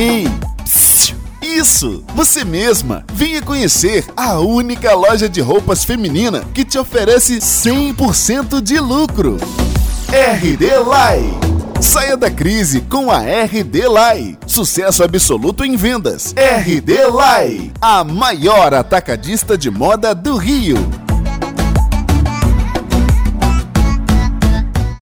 Ei! Isso! Você mesma! Venha conhecer a única loja de roupas feminina que te oferece 100% de lucro. RD Lai. Saia da crise com a RD Lai. Sucesso absoluto em vendas. RD Lai, a maior atacadista de moda do Rio.